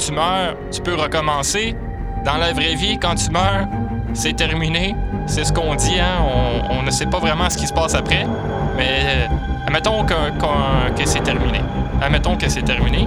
tu meurs, tu peux recommencer. Dans la vraie vie, quand tu meurs, c'est terminé. C'est ce qu'on dit, hein? On, ne sait pas vraiment ce qui se passe après. Mais euh, admettons que- que c'est terminé. Admettons que c'est terminé.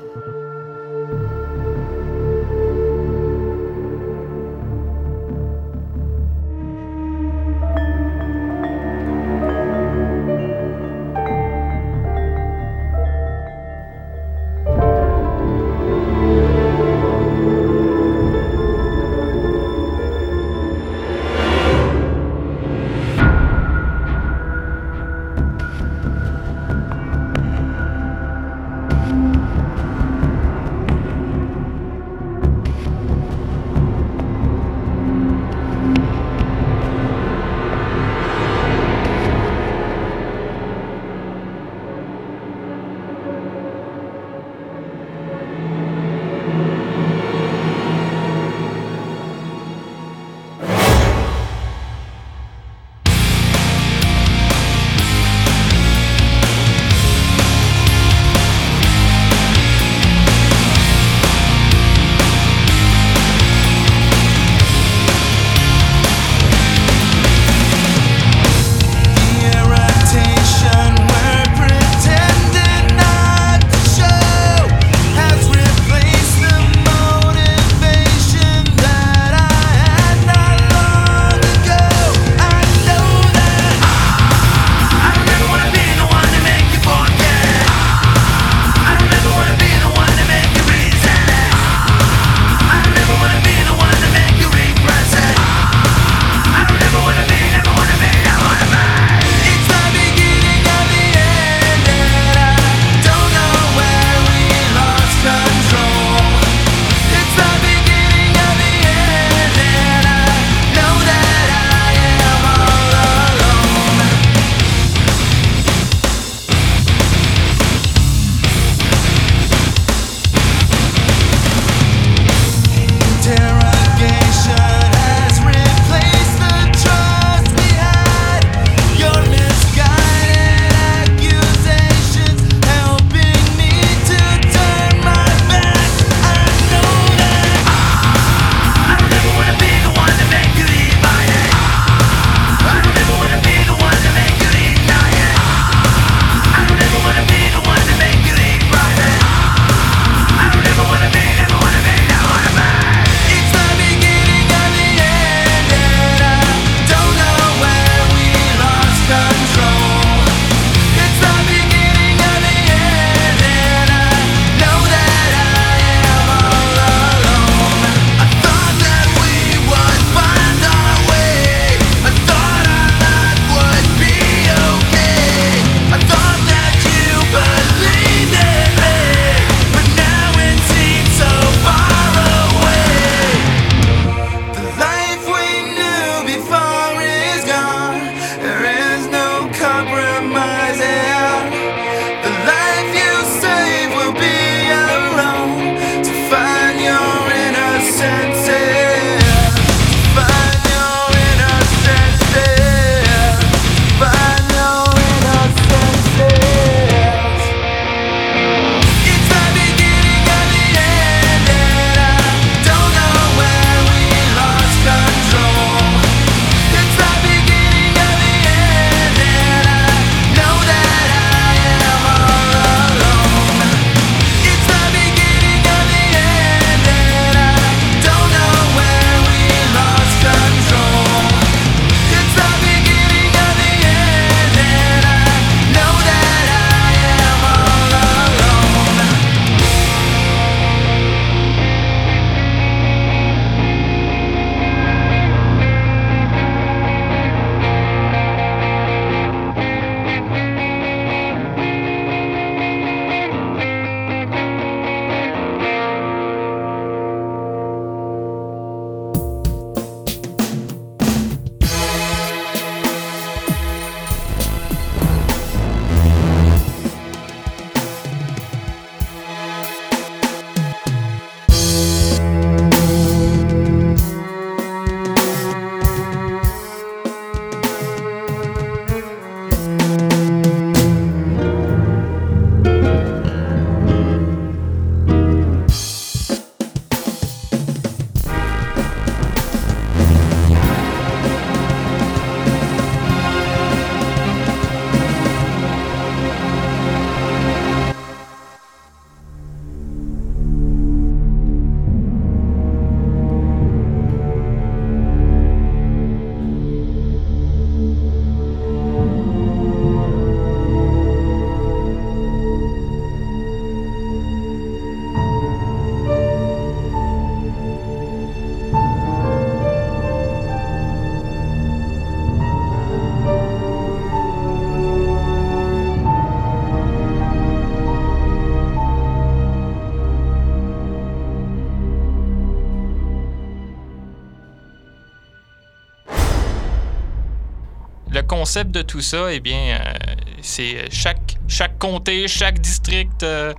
concept de tout ça, eh bien, euh, c'est chaque, chaque comté, chaque district euh,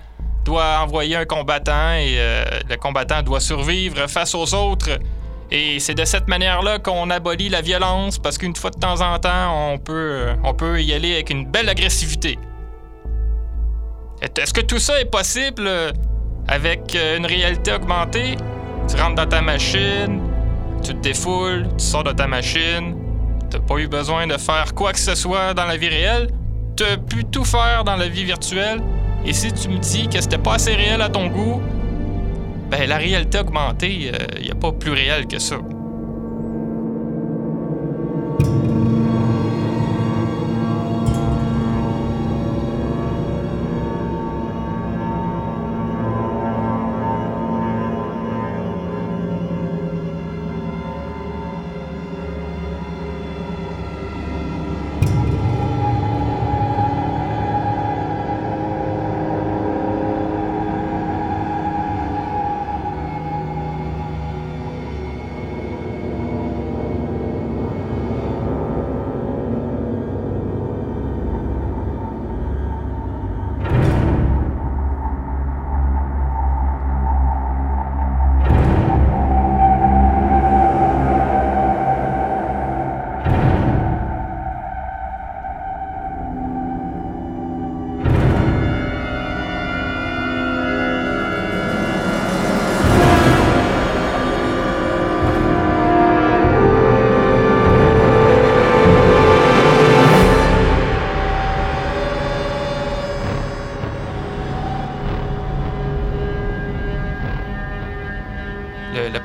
doit envoyer un combattant et euh, le combattant doit survivre face aux autres. Et c'est de cette manière-là qu'on abolit la violence parce qu'une fois de temps en temps, on peut, euh, on peut y aller avec une belle agressivité. Est- Est-ce que tout ça est possible euh, avec euh, une réalité augmentée? Tu rentres dans ta machine, tu te défoules, tu sors de ta machine, t'as pas eu besoin de faire quoi que ce soit dans la vie réelle, t'as pu tout faire dans la vie virtuelle, et si tu me dis que c'était pas assez réel à ton goût, ben la réalité augmentée, il y a pas plus réel que ça.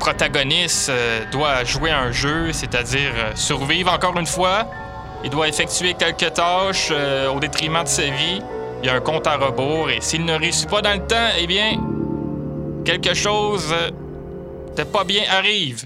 Protagoniste euh, doit jouer un jeu, c'est-à-dire euh, survivre encore une fois. Il doit effectuer quelques tâches euh, au détriment de sa vie. Il y a un compte à rebours et s'il ne réussit pas dans le temps, eh bien, quelque chose de pas bien arrive.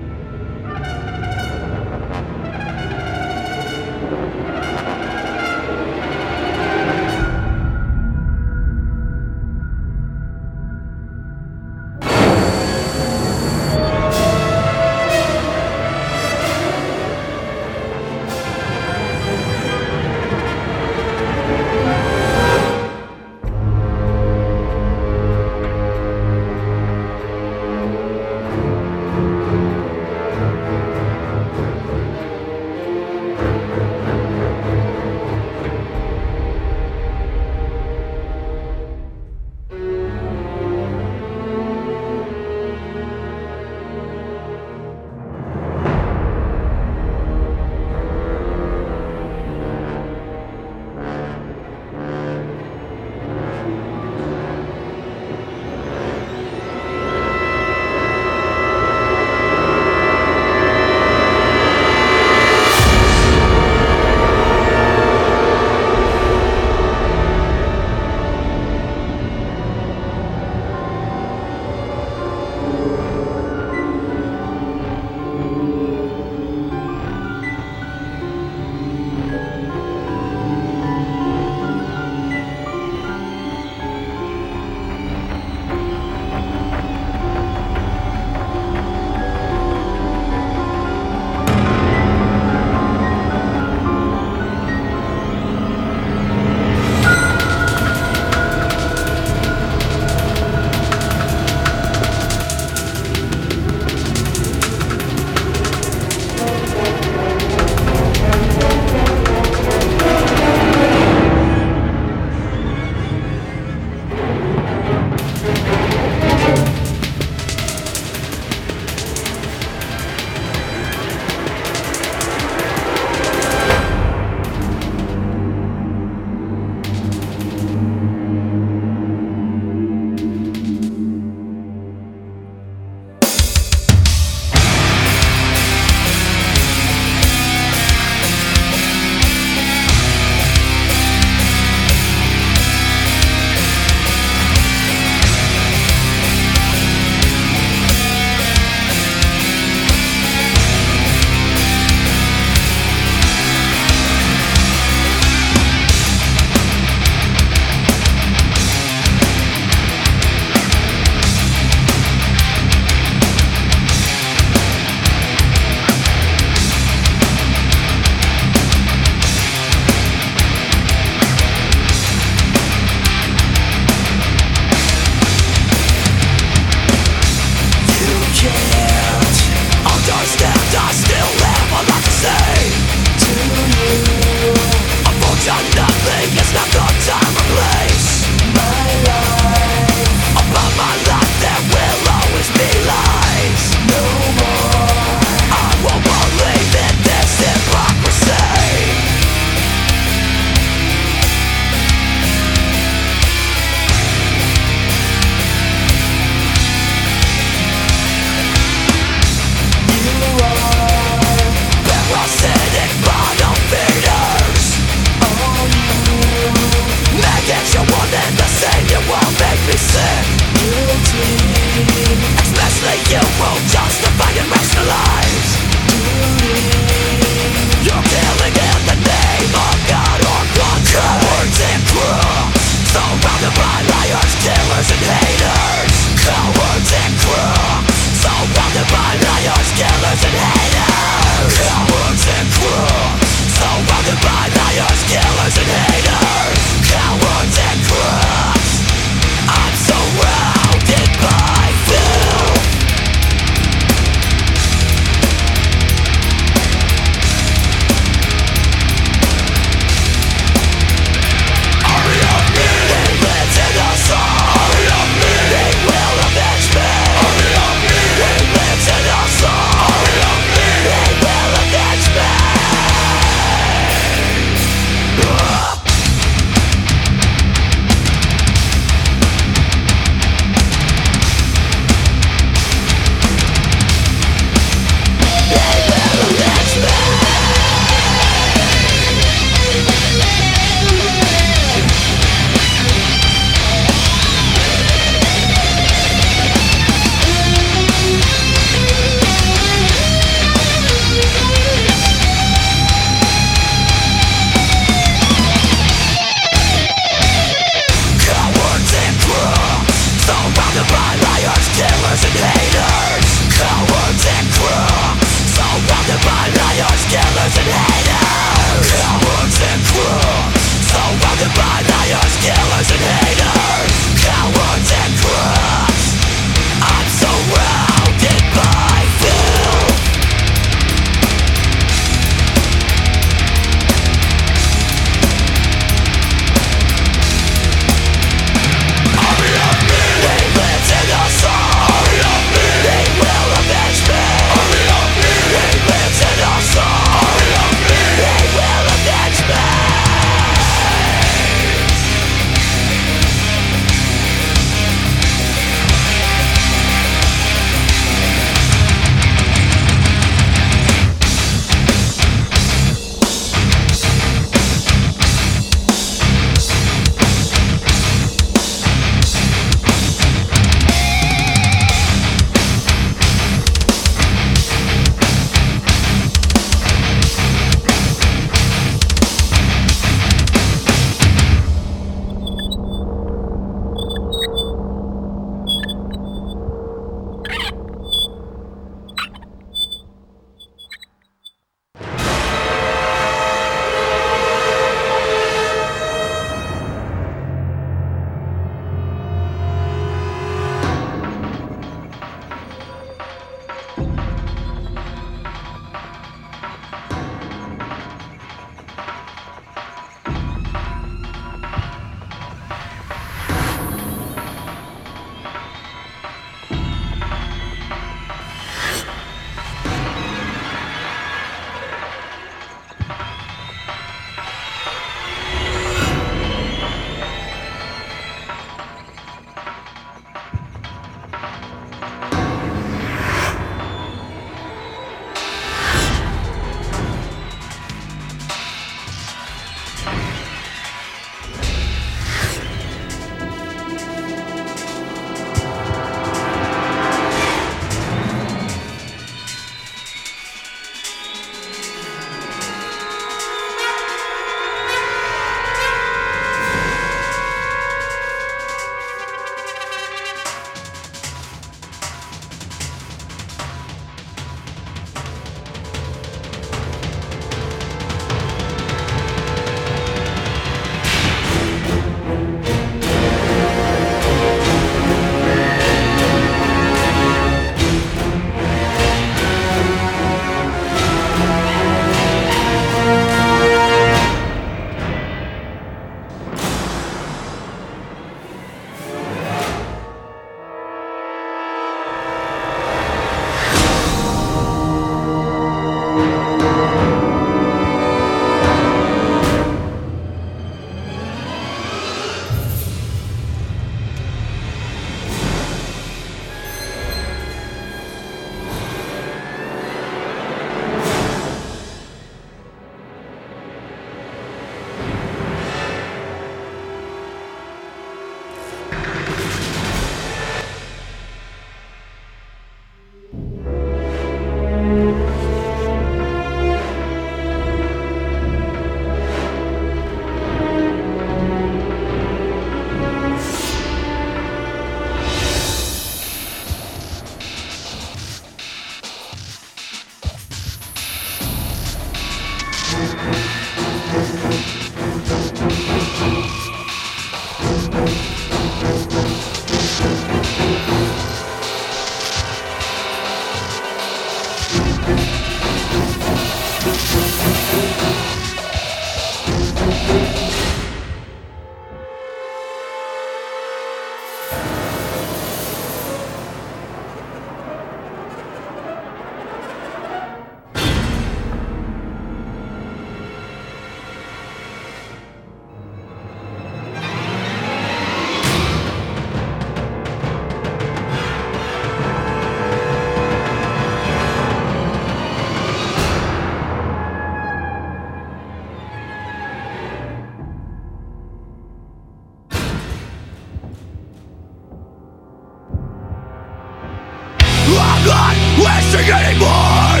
Anymore.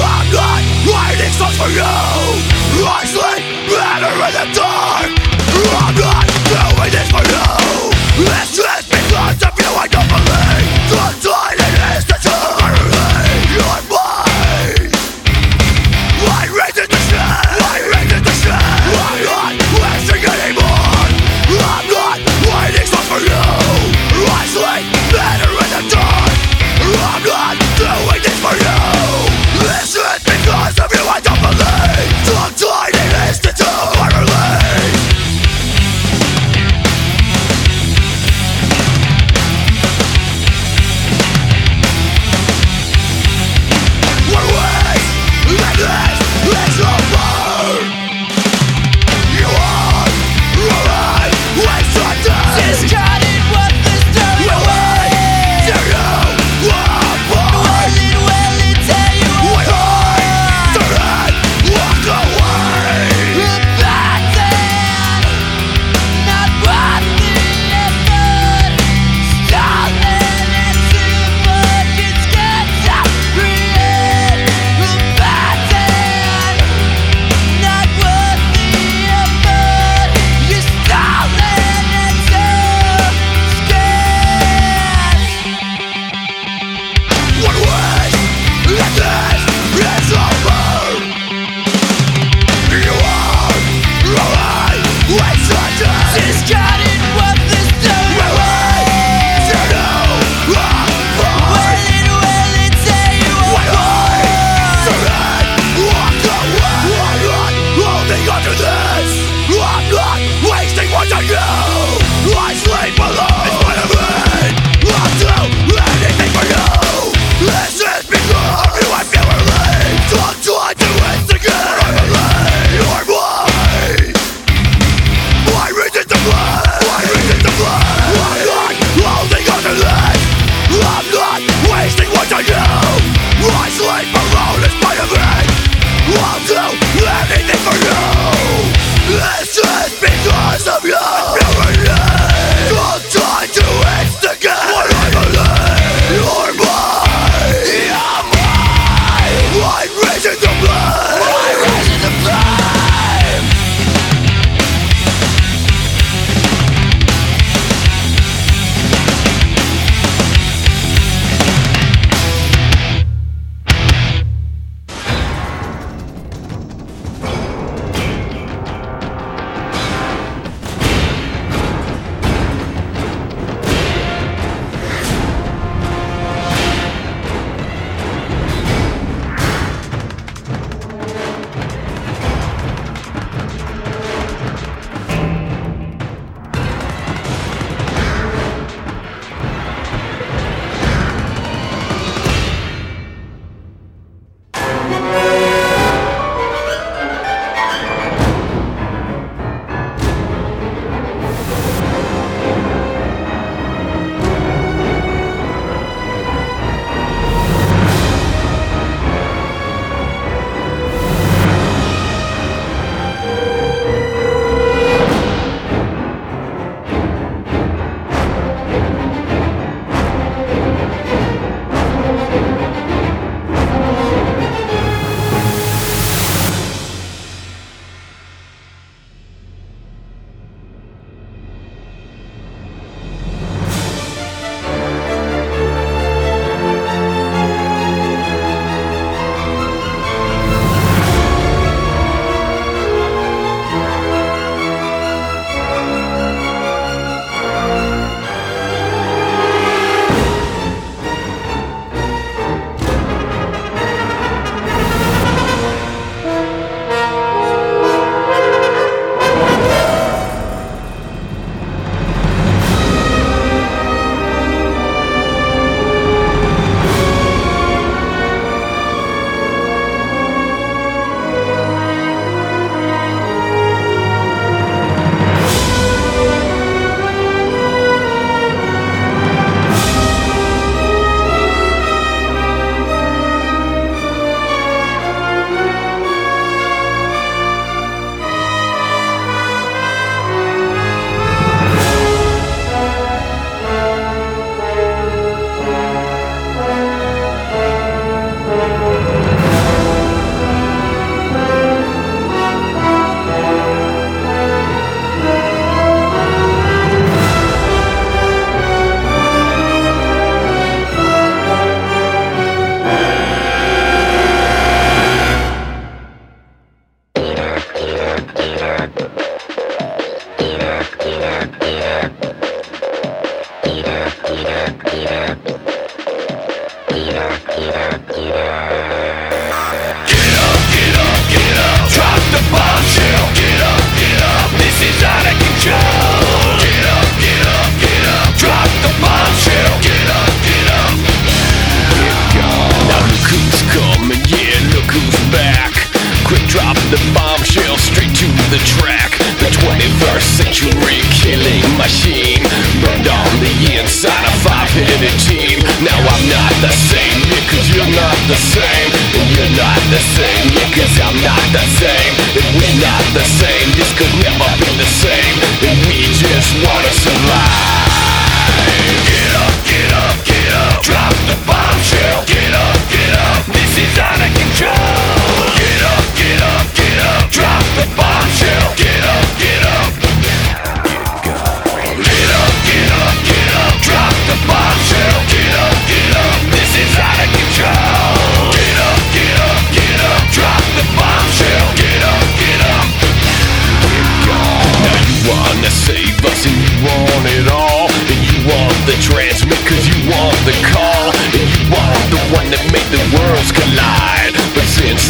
I'm not writing songs for you.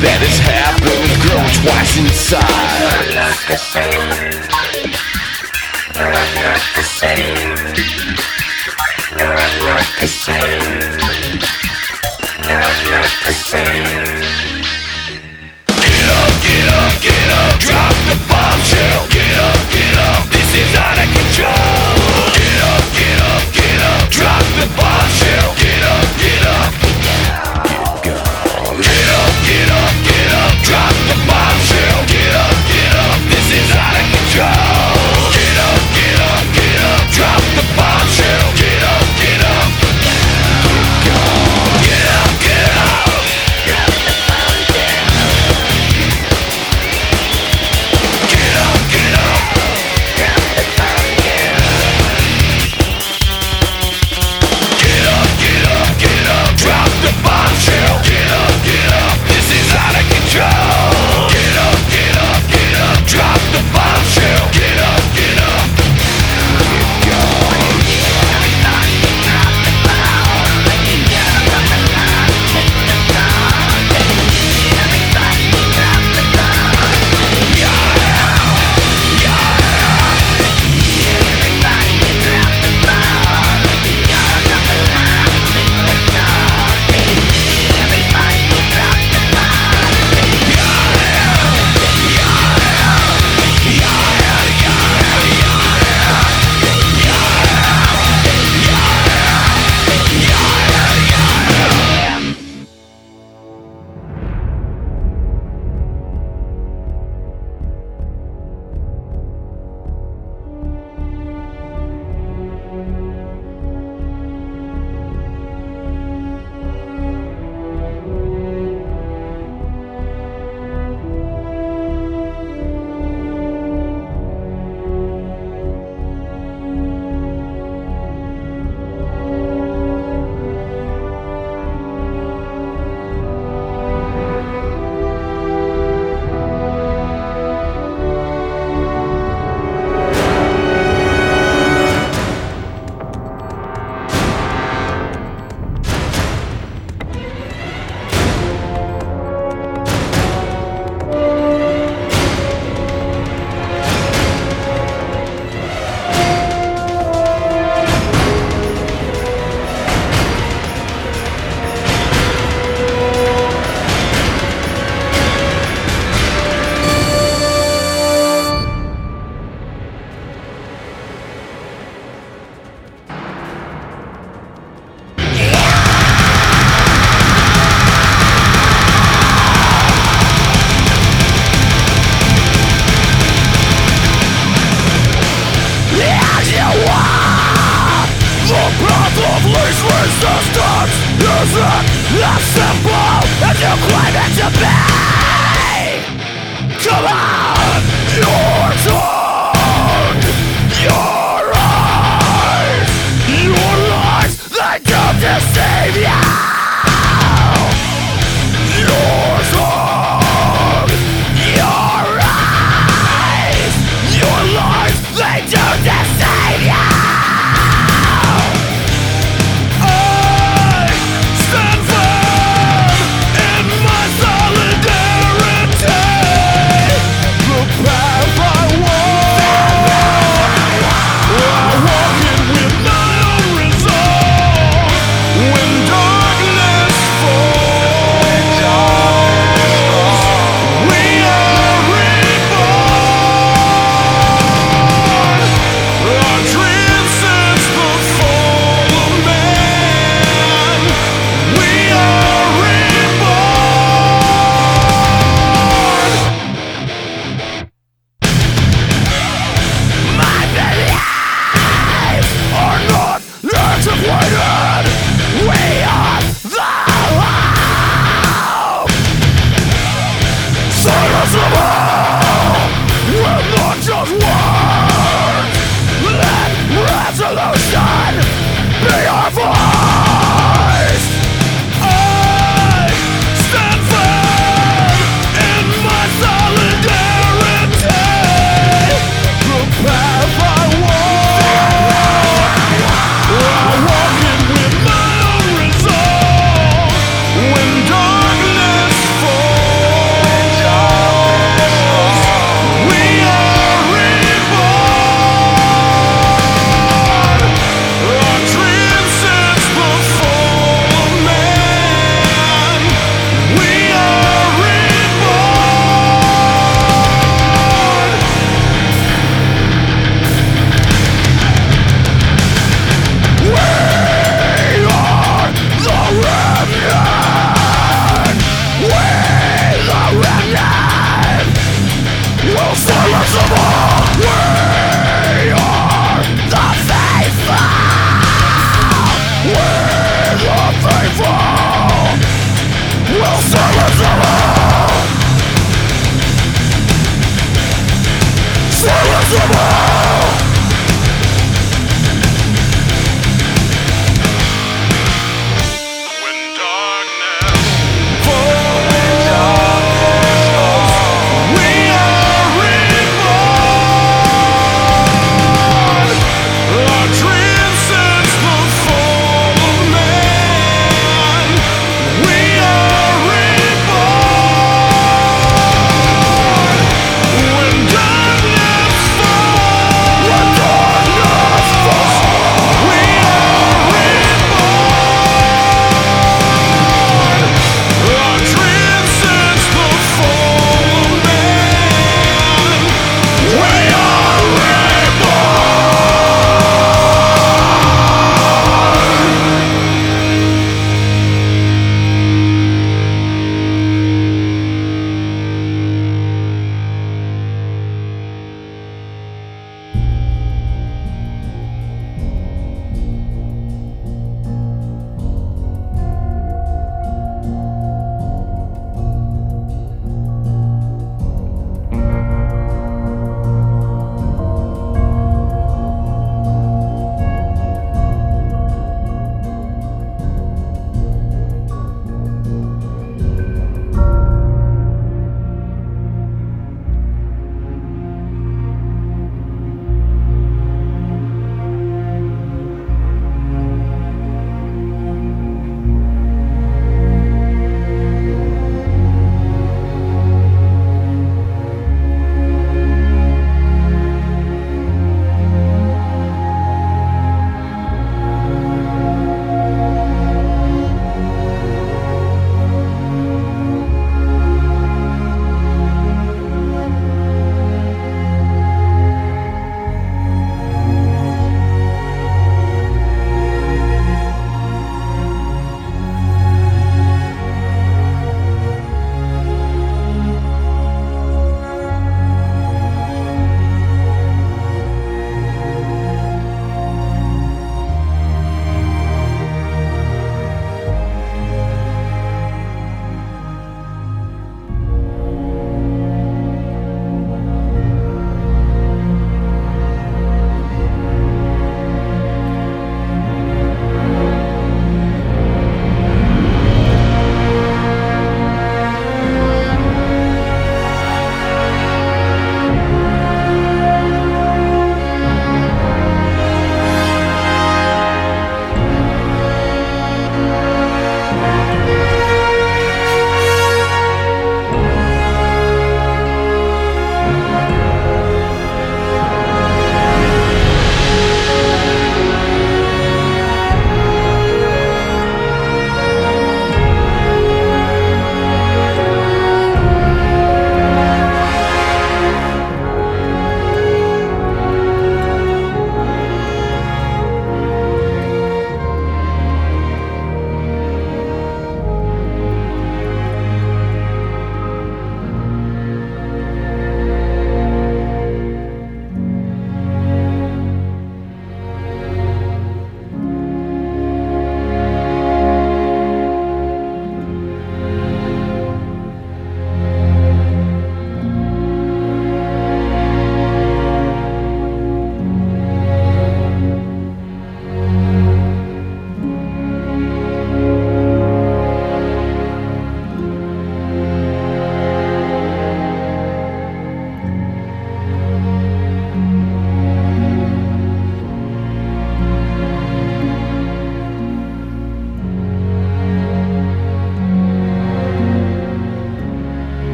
that has happened grow twice inside. Not the same. Not the same. Not the same. Not the same. Get up, get up, get up. Drop the bombshell. Get up, get up. This is out of control.